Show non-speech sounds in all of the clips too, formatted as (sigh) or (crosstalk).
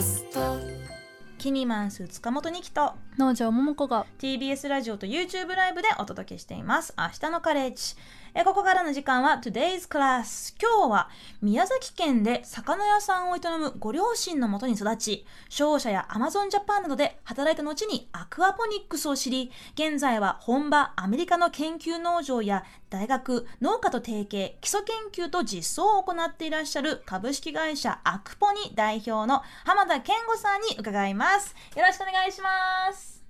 ャストキニマンス塚本二木と農場桃子が。TBS ラジオと YouTube ライブでお届けしています。明日のカレッジえここからの時間は Today's Class 今日は宮崎県で魚屋さんを営むご両親のもとに育ち商社や Amazon ジャパンなどで働いた後にアクアポニックスを知り現在は本場アメリカの研究農場や大学農家と提携基礎研究と実装を行っていらっしゃる株式会社アクポニ代表の浜田健吾さんに伺います。よろしくお願いします。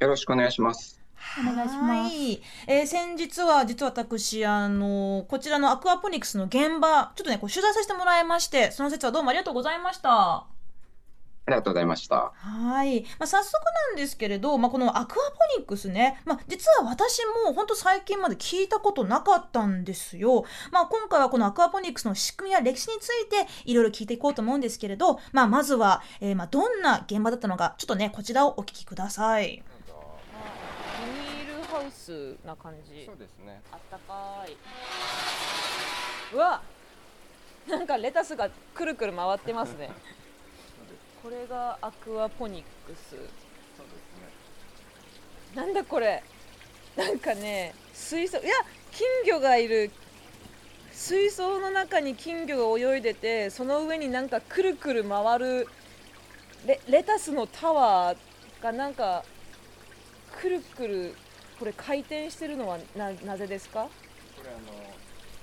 よろしくお願いします。お願いしますはいえー先日は実は私あのこちらのアクアポニクスの現場ちょっとねこう取材させてもらいましてその説はどうもありがとうございました。ありがとうございました。はい、まあ、早速なんですけれど、まあ、このアクアポニックスね、まあ、実は私も本当最近まで聞いたことなかったんですよ。まあ、今回はこのアクアポニックスの仕組みや歴史についていろいろ聞いていこうと思うんですけれど、まあ、まずは、えーまあどんな現場だったのかちょっとねこちらをお聞きください。ハウスな感じ。そうですね。あったかい。うわ。なんかレタスがくるくる回ってますね。これがアクアポニックス。なんだこれ。なんかね水槽いや金魚がいる。水槽の中に金魚が泳いでてその上になんかくるくる回る。レレタスのタワーがなんかくるくるこれ回転してるのはななぜですか？これあの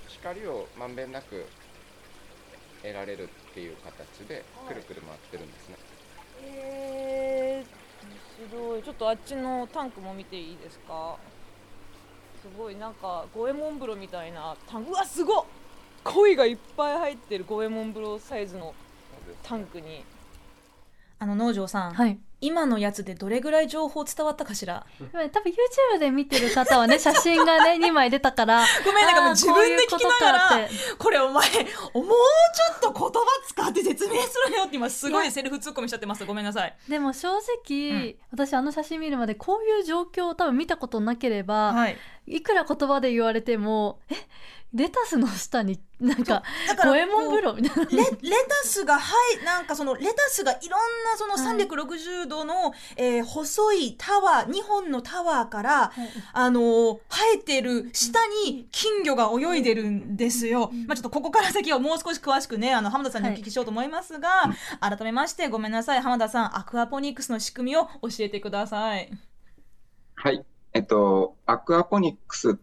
光をまんべんなく得られるっていう形でくるくる回ってるんですね。えー、面白い。ちょっとあっちのタンクも見ていいですか？すごいなんか五右衛門風呂みたいなタンク。うわすごっ！鯉がいっぱい入ってる五右衛門風呂サイズのタンクに。あの農場さん、はい今のやつでどれぐらい情報伝わったかしら？今多分 YouTube で見てる方はね (laughs) 写真がね2枚出たからごめんなんかもう自分で聞きながらこれお前もうちょっと言葉使って説明するよって今すごいセルフツッコミしちゃってます。ごめんなさい。でも正直、うん。私あの写真見るまでこういう状況を多分見たことなければ、はいい、くら言葉で言われてもえレタスの下になんか五右衛門風呂みたいな。レレタスがはいなんかそのレタスがいろんなそのはい。360度の、えー細いタワー2本のタワーからはい。あのー生えてる下に金魚が泳いでるんですよ。まあちょっとここから先はもう少し詳しくね、あの浜田さんにお聞きしようと思いますが、改めましてごめんなさい、浜田さん、アクアポニックスの仕組みを教えてください。はい。えっと、アクアポニックス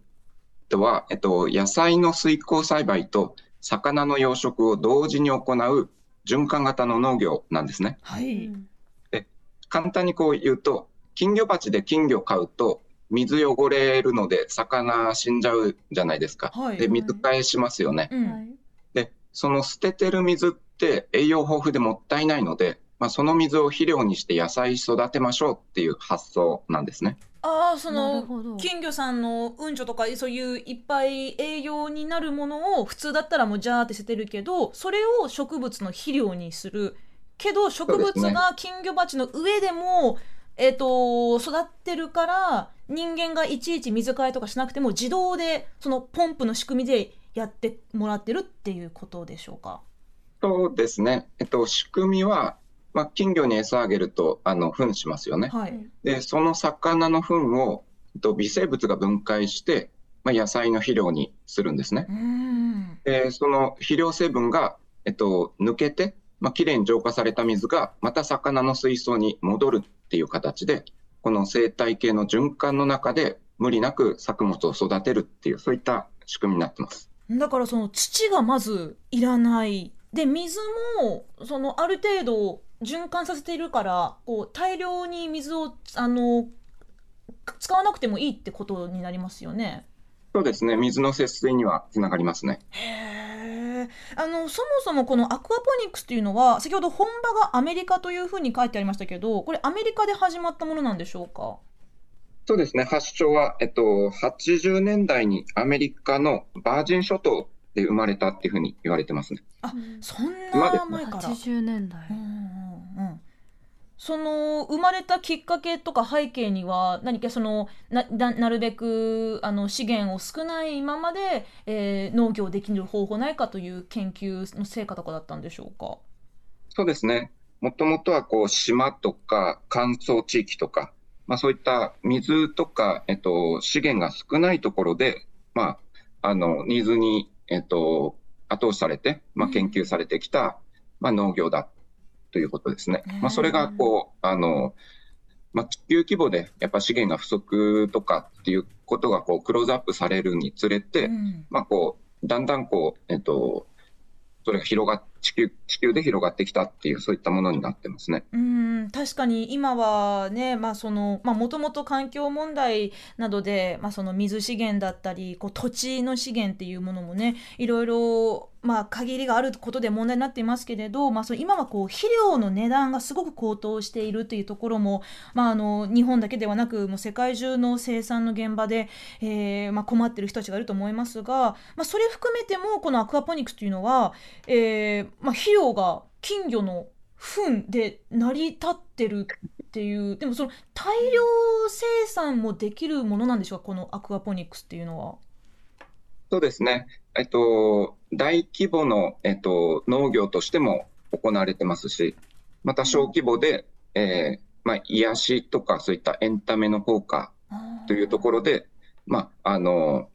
とは、えっと、野菜の水耕栽培と魚の養殖を同時に行う循環型の農業なんですね。はい。うん簡単にこう言うと、金魚鉢で金魚飼うと、水汚れるので魚死んじゃうじゃないですか。はいで、水替えしますよね。うん。はいで、その捨ててる水って栄養豊富でもったいないので、まあ、その水を肥料にして野菜育てましょうっていう発想なんですね。ああ、その、金魚さんのうんちょとかそういういっぱい栄養になるものを普通だったらもうジャーって捨ててるけどそれを植物の肥料にするけど植物が金魚鉢の上でもえっと育ってるから人間がいちいち水替えとかしなくても自動でそのポンプの仕組みでやってもらってるっていうことでしょうか？そうですね。えっと、仕組みは、まあ、金魚に餌あげると、あの、糞しますよね。はい。で、その魚の糞を、と、微生物が分解して、まあ、野菜の肥料にするんですねう。ん。で、その肥料成分が、えっと、抜けて、まあ、きれいに浄化された水が、また魚の水槽に戻るっていう形で、この生態系の循環の中で、無理なく作物を育てるっていう、そういった仕組みになってます。だからその土がまずいらないで水もそのある程度循環させているからこう大量に水をあの使わなくてもいいってことになりますよね。そうですね。水の節水にはつながりますね。へえ。あのそもそもこのアクアポニックスというのは先ほど本場がアメリカというふうに書いてありましたけどこれアメリカで始まったものなんでしょうか？そうですね。発祥は、えっと、80年代にアメリカのバージン諸島で生まれたっていうふうに言われてますね。あそんな前から。80年代うんその生まれたきっかけとか背景には何かそのななるべくあの資源を少ないままで、えー農業できる方法ないかという研究の成果とかだったんでしょうか？そうですね。もともとはこう島とか乾燥地域とか、まあそういった水とか、えっと、資源が少ないところで、まあ、あの、ニーズに、えっと、後押しされて、まあ研究されてきた、まあ農業だっということですね。まあそれがこう、あの、まあ地球規模でやっぱ資源が不足とかっていうことがこうクローズアップされるにつれて、うんまあこう、だんだんこう、えっと、それが広がっ、地球、地球で広がってきたっていう、そういったものになってますね。うん確かに今はねまあそのまあもともと環境問題などで、まあ、その水資源だったりこう土地の資源っていうものもねいろいろまあ限りがあることで問題になっていますけれど、まあ、そう今はこう肥料の値段がすごく高騰しているというところも、まあ、あの日本だけではなくもう世界中の生産の現場で、えーまあ、困っている人たちがいると思いますが、まあ、それ含めてもこのアクアポニックスというのは、えーまあ、肥料が金魚の糞で成り立ってるっていうでもその大量生産もできるものなんでしょうか？このアクアポニックスっていうのは。そうですね。えっと、大規模の、えっと、農業としても行われてますし、また小規模で、えーまあ、癒しとかそういったエンタメの効果というところで、まあ、あの、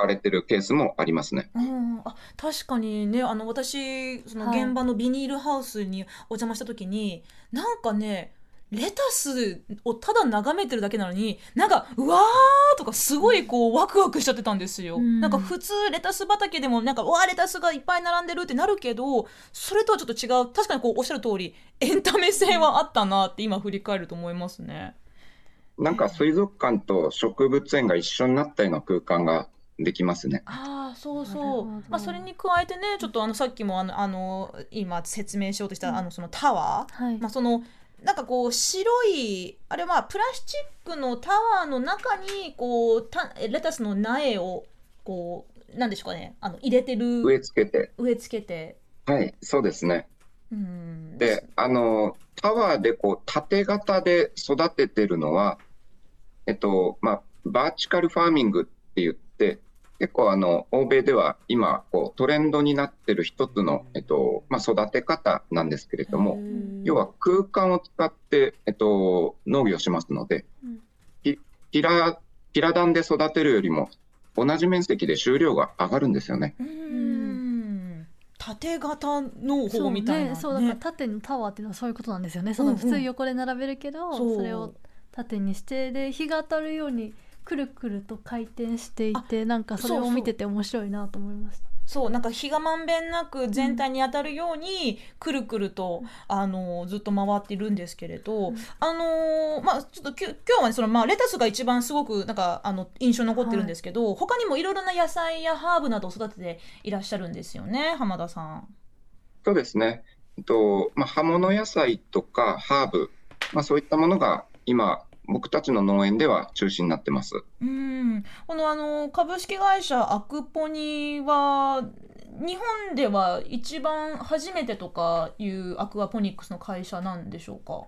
使われてるケースもありますね。うん、あ確かにね。あの私そのはい。現場のビニールハウスにお邪魔した時に、なんかねレタスをただ眺めてるだけなのになんかうわーとかすごいこうワクワクしちゃってたんですよ、うん。なんか普通レタス畑でもなんかうわーレタスがいっぱい並んでるってなるけどそれとはちょっと違う。確かにこうおっしゃる通りエンタメ性はあったなって今振り返ると思いますね。なんか水族館と植物園が一緒になったような空間ができますね。ああそうそう。まあそれに加えてねちょっとあのさっきもあのあの今説明しようとした、うん。あのそのタワー、はい。まあそのなんかこう白いあれはプラスチックのタワーの中にこうたレタスの苗をこうなんでしょうかね。あの入れてる。植え付けて。植え付けて。はい、そうですね。うん。で、あの、タワーでこう、縦型で育ててるのは、えっと、まあ、バーチカルファーミングって言って、結構あの、欧米では今、こう、トレンドになってる一つの、えっと、まあ、育て方なんですけれども、要は空間を使って、えっと、農業しますのでうん、ラ、ピラ弾で育てるよりも、同じ面積で収量が上がるんですよね。うん。縦型農そう法みたいな、ね、そうだから縦のタワーっていうのはそういうことなんですよね。その普通横で並べるけど、そうそれを縦にしてで日が当たるようにくるくると回転していてなんかそれを見てて面白いなと思いました。そうなんか日がまんべんなく全体に当たるようにくるくると、あのずっと回っているんですけれど、うんあのーまあちょっときゅ今日はねそのまあレタスが一番すごくなんかあの印象に残ってるんですけど、他にもいろいろな野菜やハーブなどを育てていらっしゃるんですよね浜田さん。そうですね。えっと、まあ、葉物野菜とかハーブ、まあ、そういったものが今、僕たちの農園では中心になってます。うんこのあの株式会社アクポニは日本では一番初めてとかいうアクアポニックスの会社なんでしょうか？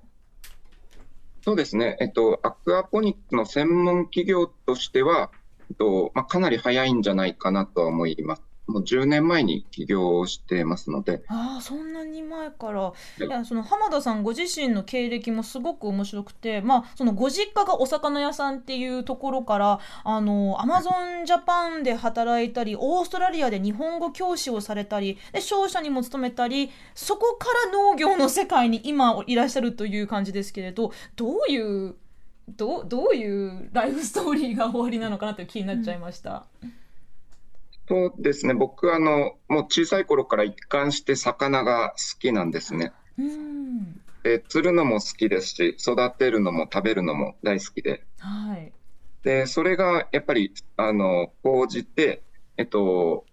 そうですね。えっと、アクアポニックの専門企業としては、えっと、まあ、かなり早いんじゃないかなとは思います。もう10年前に起業をしてますので、ああそんなに前から。い。いやその浜田さんご自身の経歴もすごく面白くてまあそのご実家がお魚屋さんっていうところからあのアマゾンジャパンで働いたりオーストラリアで日本語教師をされたりで商社にも勤めたりそこから農業の世界に今いらっしゃるという感じですけれどどういうどうどういうライフストーリーが終わりなのかなという気になっちゃいました。そうですね。僕、あの、もう小さい頃から一貫して魚が好きなんですね。うんで、釣るのも好きですし、育てるのも食べるのも大好きで、はいで、それがやっぱり、あの、講じて、えっと、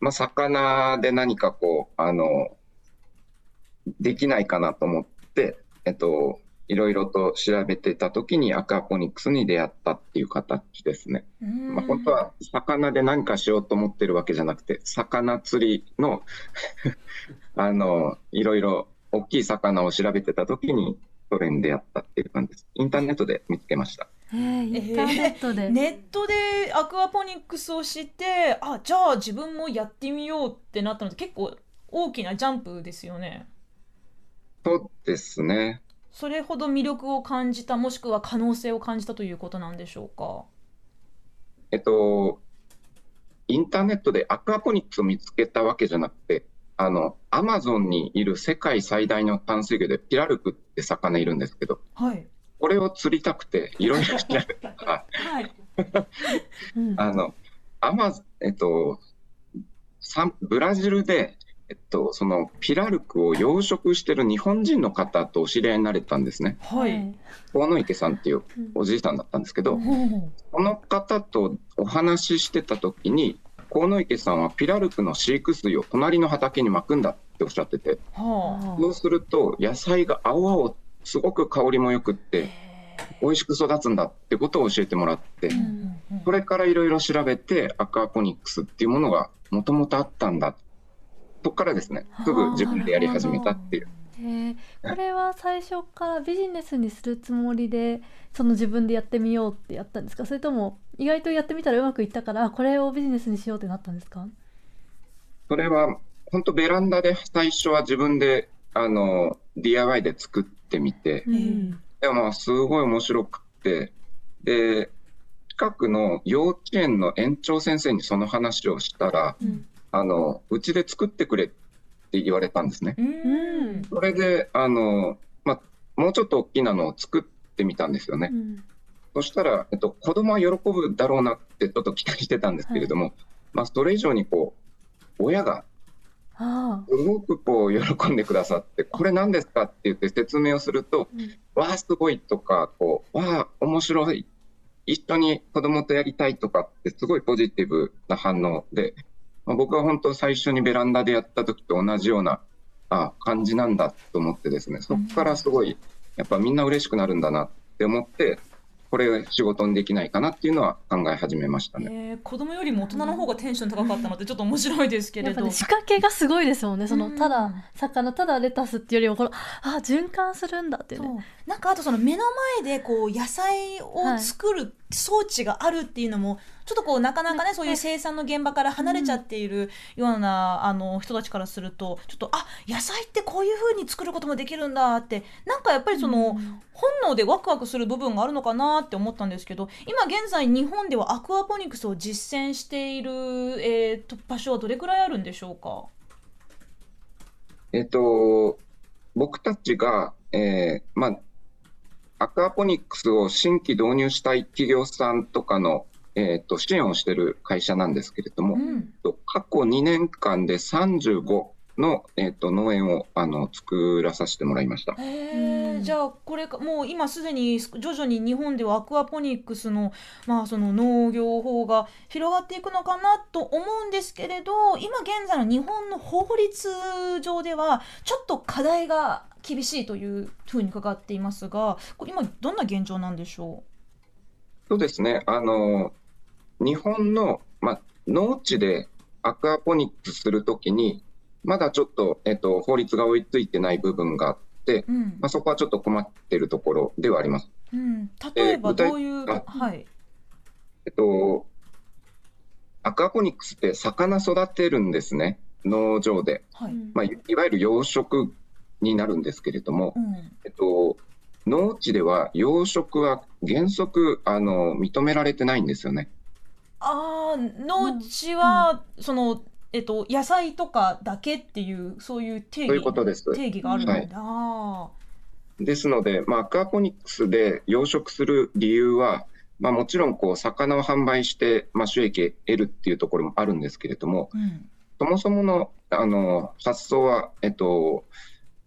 まあ、魚で何かこう、あの、できないかなと思って、えっと、いろいろと調べてた時にアクアポニックスに出会ったっていう形ですね。うんまあ、本当は魚で何かしようと思ってるわけじゃなくて、魚釣りの、(laughs) あの、いろいろ大きい魚を調べてた時に、それに出会ったっていう感じです。インターネットで見つけました。えー、インターネットで、(laughs) ネットでアクアポニックスを知ってあじゃあ自分もやってみようってなったのって結構大きなジャンプですよね。そうですね。それほど魅力を感じたもしくは可能性を感じたということなんでしょうか？えっと、インターネットでアクアポニックスを見つけたわけじゃなくて、あの、アマゾンにいる世界最大の淡水魚でピラルクって魚いるんですけど、はい。これを釣りたくて、いろいろ調べたら、(laughs) はい。う (laughs) んあの、アマゾえっと、ブラジルで、えっと、そのピラルクを養殖してる日本人の方とお知り合いになれたんですね。はい、河野池さんっていううんおじいさんだったんですけど、ほうこの方とお話ししてた時に、河野池さんはピラルクの飼育水を隣の畑にまくんだっておっしゃってて、はそうすると野菜が青々、すごく香りもよくって、美味しく育つんだってことを教えてもらってあ、、うんうんそれからいろいろ調べて、アクアポニックスっていうものがもともとあったんだ。そこからですね、すぐ自分でやり始めたっていう。へー。これは最初からビジネスにするつもりでその自分でやってみようってやったんですか？それとも意外とやってみたらうまくいったからあこれをビジネスにしようってなったんですか？それは、本当ベランダで最初は自分で、あの、DIY で作ってみて、うん。でもまあすごい面白くって、で、近くの幼稚園の園長先生にその話をしたら、うんあの、うちで作ってくれって言われたんですね。うん。それで、あの、まあ、もうちょっと大きなのを作ってみたんですよね。う。ん。そしたら、えっと、子供は喜ぶだろうなってちょっと期待してたんですけれども、まあ、それ以上にこう、親があ。すごくこう喜んでくださって、これ何ですかって言って説明をすると、うん。わあ、すごいとか、こう、わあ、面白い、一緒に子供とやりたいとかって、すごいポジティブな反応で、まあ、僕は本当最初にベランダでやった時と同じようなあ感じなんだと思ってですね、そこからすごい、やっぱみんな嬉しくなるんだなって思って、これ仕事にできないかなっていうのは考え始めましたね。えー子供よりも大人の方がテンション高かったのってちょっと面白いですけれど、やっぱね仕掛けがすごいですもんね。そのうん。ただ魚ただレタスっていうよりもこのあ循環するんだっていうそう。ねなんかあとその目の前でこう野菜を作る装置があるっていうのもちょっとこうなかなかねそういう生産の現場から離れちゃっているようなあの人たちからするとちょっとあ野菜ってこういう風に作ることもできるんだってなんかやっぱりそのうん。本能でワクワクする部分があるのかなって思ったんですけど今現在日本ではアクアポニクスを実践している、えーと場所はどれくらいあるんでしょうか？えっと、僕たちが、えーまあ、アクアポニックスを新規導入したい企業さんとかの、えっと、支援をしている会社なんですけれども、うん。と過去2年間で35の、えっと、農園をあの作らさせてもらいました。じゃあこれかもう今すでに徐々に日本ではアクアポニックスの,、まあその農業法が広がっていくのかなと思うんですけれど今現在の日本の法律上ではちょっと課題が厳しいというふうに伺っていますが今どんな現状なんでしょそうですね。あの、日本の、まあ、農地でアクアポニックスするときに、まだちょっと、えっと、法律が追いついてない部分があって、う、うんまあ、そこはちょっと困っているところではあります。うん、例えばどういう、あはい、えっと、アクアポニックスって魚育てるんですね、農場で。はいうんまあ、いいわゆる養殖になるんですけれども、うん。えっと、農地では養殖は原則あの認められてないんですよね。あー農地は、その、えっと、野菜とかだけっていうそういう定義ことです。定義があるんだ、はい。あですので、まあ、アクアポニックスで養殖する理由は、まあ、もちろんこう魚を販売して、まあ、収益を得るっていうところもあるんですけれども、ーうん。そもそものあの発想は、えっと、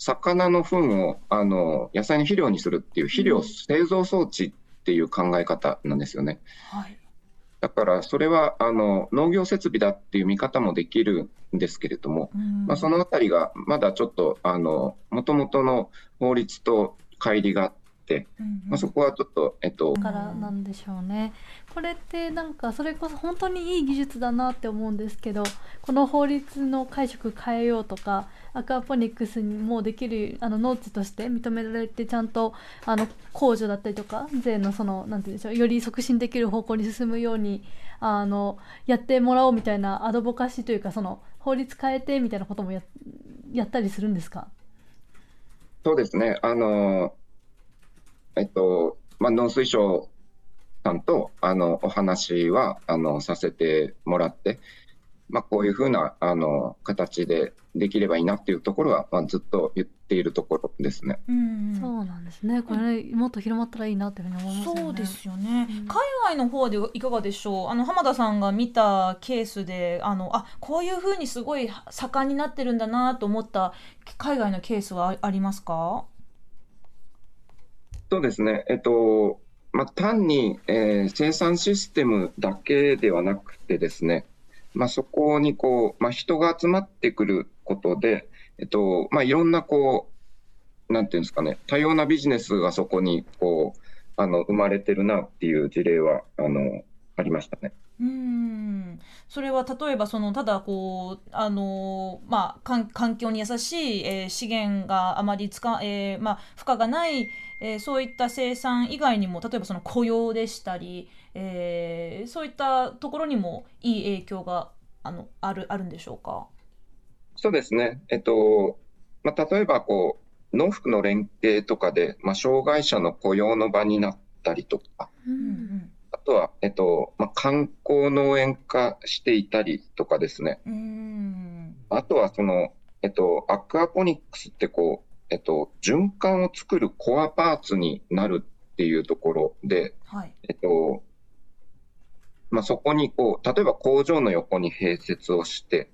魚の糞をあの野菜の肥料にするっていう肥料製造装置っていう考え方なんですよね。はい。だからそれはあの農業設備だっていう見方もできるんですけれども、うん。まあ、そのあたりがまだちょっとあの元々の法律と乖離があって、うんまあ、そこはちょっと、えっと、からなんでしょうね。これってなんかそれこそ本当にいい技術だなって思うんですけどこの法律の解釈変えようとかアクアポニックスにもできるあの農地として認められてちゃんとあの控除だったりとか税のそのなんて言うんでしょうより促進できる方向に進むようにあのやってもらおうみたいなアドボカシーというかその法律変えてみたいなこともややったりするんですか？そうですね。あの、えっと、まあ、農水省さんと、あの、お話は、あの、させてもらって、まあ、こういうふうな、あの、形でできればいいなっていうところは、まあ、ずっと言っているところですね。うんそうなんですね。これもっと広まったらいいなっていうふうに思いますよね。そうですよね、うん。海外の方でいかがでしょう？あの浜田さんが見たケースであのあこういうふうにすごい盛んになってるんだなと思った海外のケースはあありますか？そうですね。えっと、まあ、単に、えー生産システムだけではなくてですね、まあ、そこにこう、まあ、人が集まってくることで、えっと、まあ、いろんなこう、なんていうんですかね、多様なビジネスがそこにこう、あの、生まれてるなっていう事例は、あの、ありましたね。うんそれは例えばそのただこうあのまあ環環境に優しい、えー資源があまり使、えーまあ、負荷がない、えーそういった生産以外にも例えばその雇用でしたり、えーそういったところにもいい影響があのあるあるんでしょうか？そうですね。えっと、まあ、例えばこう、農福の連携とかで、まあ、障害者の雇用の場になったりとか、ううんんあとは、えっと、まあ、観光農園化していたりとかですね。あとは、その、えっと、アクアポニックスってこう、えっと、循環を作るコアパーツになるっていうところで、はいえっと、まあ、そこにこう、例えば工場の横に併設をして、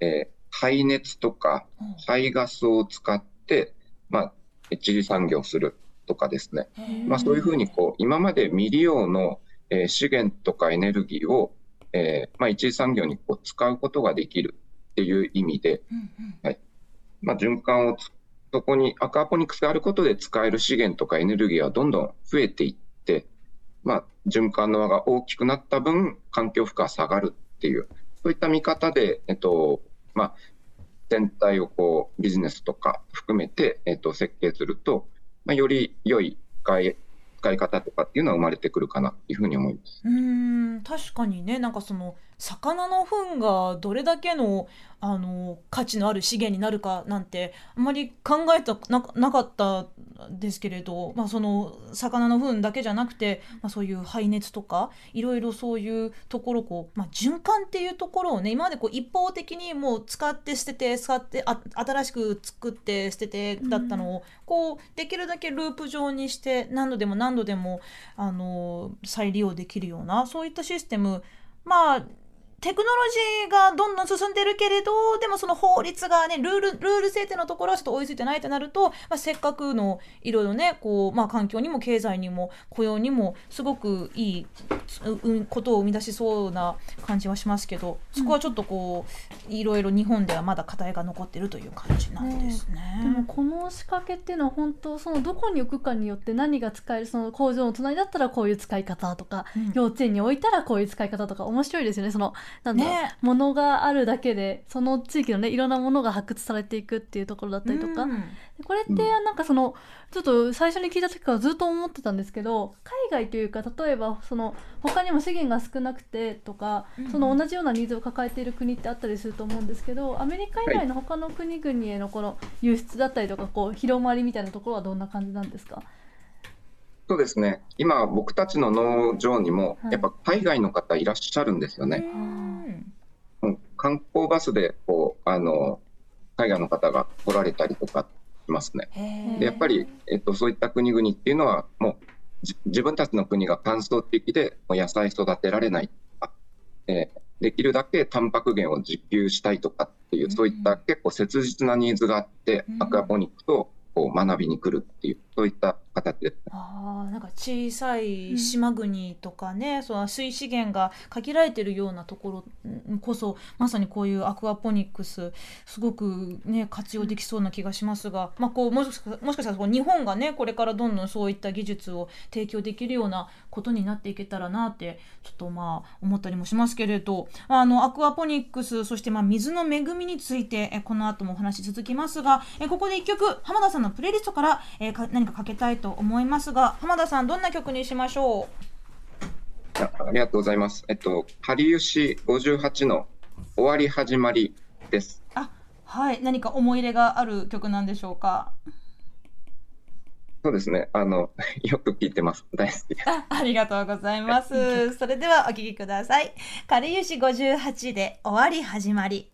えー排熱とかうん排ガスを使って、まあ、一次産業するとかですね。まあ、そういうふうにこう今まで未利用の、えー資源とかエネルギーを、えーまあ、一次産業にこう使うことができるっていう意味で、うんうん。まあ、循環をつそこにアクアポニックスがあることで使える資源とかエネルギーはどんどん増えていって、まあ、循環の輪が大きくなった分環境負荷は下がるっていうそういった見方で、えっとまあ、全体をこうビジネスとか含めて、えっと、設計すると、まあ、より良い使い使い方とかっていうのは生まれてくるかなっていうふうに思います。うん確かにねなんかその魚の糞がどれだけのあの価値のある資源になるかなんてあんまり考えたななかったですけれど、まあ、その魚の糞だけじゃなくて、まあ、そういう排熱とかいろいろそういうところこう、まあ、循環っていうところをね今までこう一方的にもう使って捨てて使ってあ新しく作って捨ててだったのを、こうできるだけループ状にして何度でも何度でもあの再利用できるようなそういったシステムまあテクノロジーがどんどん進んでるけれどでもその法律がねルールルール制定のところはちょっと追いついてないとなると、まあ、せっかくのいろいろねこう、まあ、環境にも経済にも雇用にもすごくいいううことを生み出しそうな感じはしますけどそこはちょっとこういろいろ日本ではまだ課題が残ってるという感じなんですね。でもこの仕掛けっていうのは本当そのどこに置くかによって何が使えるその工場の隣だったらこういう使い方とか、うん。幼稚園に置いたらこういう使い方とか面白いですよね。そのなんだね。ものがあるだけでその地域のねいろんなものが発掘されていくっていうところだったりとか、うん。これってなんかそのちょっと最初に聞いた時からずっと思ってたんですけど海外というか例えばその他にも資源が少なくてとか、うん。その同じようなニーズを抱えている国ってあったりすると思うんですけどアメリカ以外の他の国々へのこの輸出だったりとかこう広まりみたいなところはどんな感じなんですか？そうですね今僕たちの農場にもはい。やっぱ海外の方いらっしゃるんですよね。うん。うん観光バスでこうあの海外の方が来られたりとかしますね。でやっぱり、えっと、そういった国々っていうのはもうじ自分たちの国が乾燥的でもう野菜育てられないとか、えーできるだけタンパク源を自給したいとかっていう、うん。そういった結構切実なニーズがあって、うん。アクアポニックとこう学びに来るっていうそういった形ですね。あーなんか小さい島国とかね、その水資源が限られてるようなところんこそまさにこういうアクアポニックスすごくね活用できそうな気がしますが、まあ、こうもしかもしかしたらこう日本がねこれからどんどんそういった技術を提供できるようなことになっていけたらなってちょっとまあ思ったりもしますけれどあのアクアポニックスそしてまあ水の恵みについてえこの後もお話続きますがえここで一曲浜田さんのプレイリストからえか何かかけたいと思いますが浜田さんどんな曲にしましょあありがとうございます。えっと、かりゆし58の終わり始まりです。うあはい何か思い入れがある曲なんでしょうか？そうですね。あの、(laughs) よく聞いてます。大好きです。あありがとうございます。それではお聴きください。かりゆし58で終わり始まり。